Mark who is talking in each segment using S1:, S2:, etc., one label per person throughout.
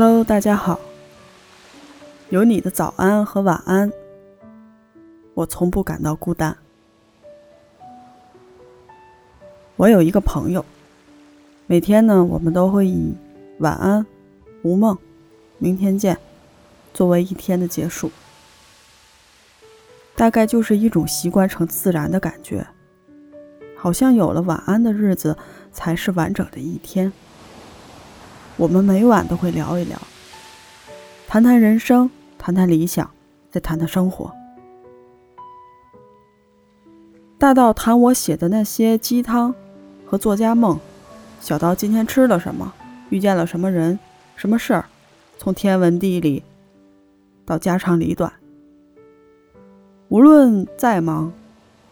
S1: Hello，大家好。有你的早安和晚安，我从不感到孤单。我有一个朋友，每天呢，我们都会以“晚安，无梦，明天见”作为一天的结束。大概就是一种习惯成自然的感觉，好像有了晚安的日子，才是完整的一天。我们每晚都会聊一聊，谈谈人生，谈谈理想，再谈谈生活。大到谈我写的那些鸡汤和作家梦，小到今天吃了什么，遇见了什么人，什么事儿，从天文地理到家长里短。无论再忙，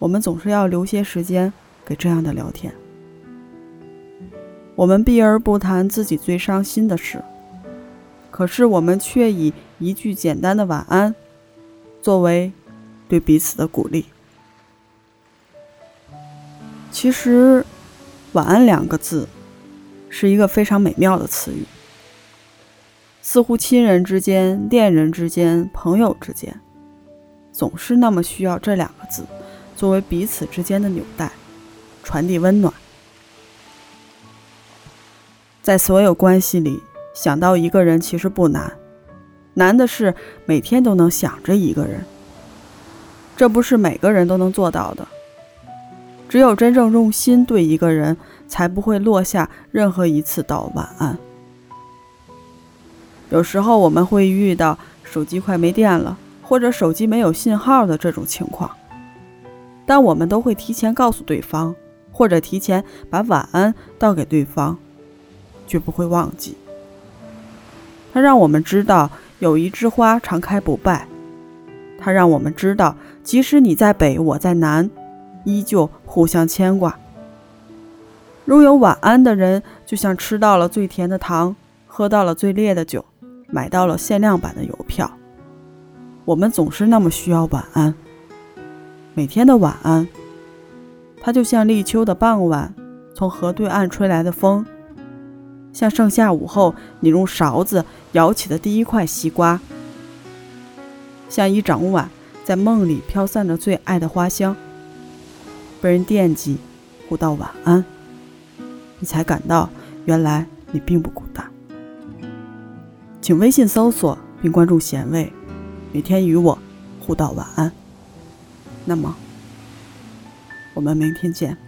S1: 我们总是要留些时间给这样的聊天。我们避而不谈自己最伤心的事，可是我们却以一句简单的晚安作为对彼此的鼓励。其实，“晚安”两个字是一个非常美妙的词语，似乎亲人之间、恋人之间、朋友之间，总是那么需要这两个字作为彼此之间的纽带，传递温暖。在所有关系里，想到一个人其实不难，难的是每天都能想着一个人。这不是每个人都能做到的。只有真正用心对一个人，才不会落下任何一次道晚安。有时候我们会遇到手机快没电了，或者手机没有信号的这种情况，但我们都会提前告诉对方，或者提前把晚安道给对方。绝不会忘记。它让我们知道有一枝花常开不败，它让我们知道即使你在北，我在南，依旧互相牵挂。拥有晚安的人，就像吃到了最甜的糖，喝到了最烈的酒，买到了限量版的邮票。我们总是那么需要晚安，每天的晚安。它就像立秋的傍晚，从河对岸吹来的风。像盛夏午后，你用勺子舀起的第一块西瓜；像一整晚在梦里飘散着最爱的花香，被人惦记，互道晚安，你才感到原来你并不孤单。请微信搜索并关注贤味，每天与我互道晚安。那么，我们明天见。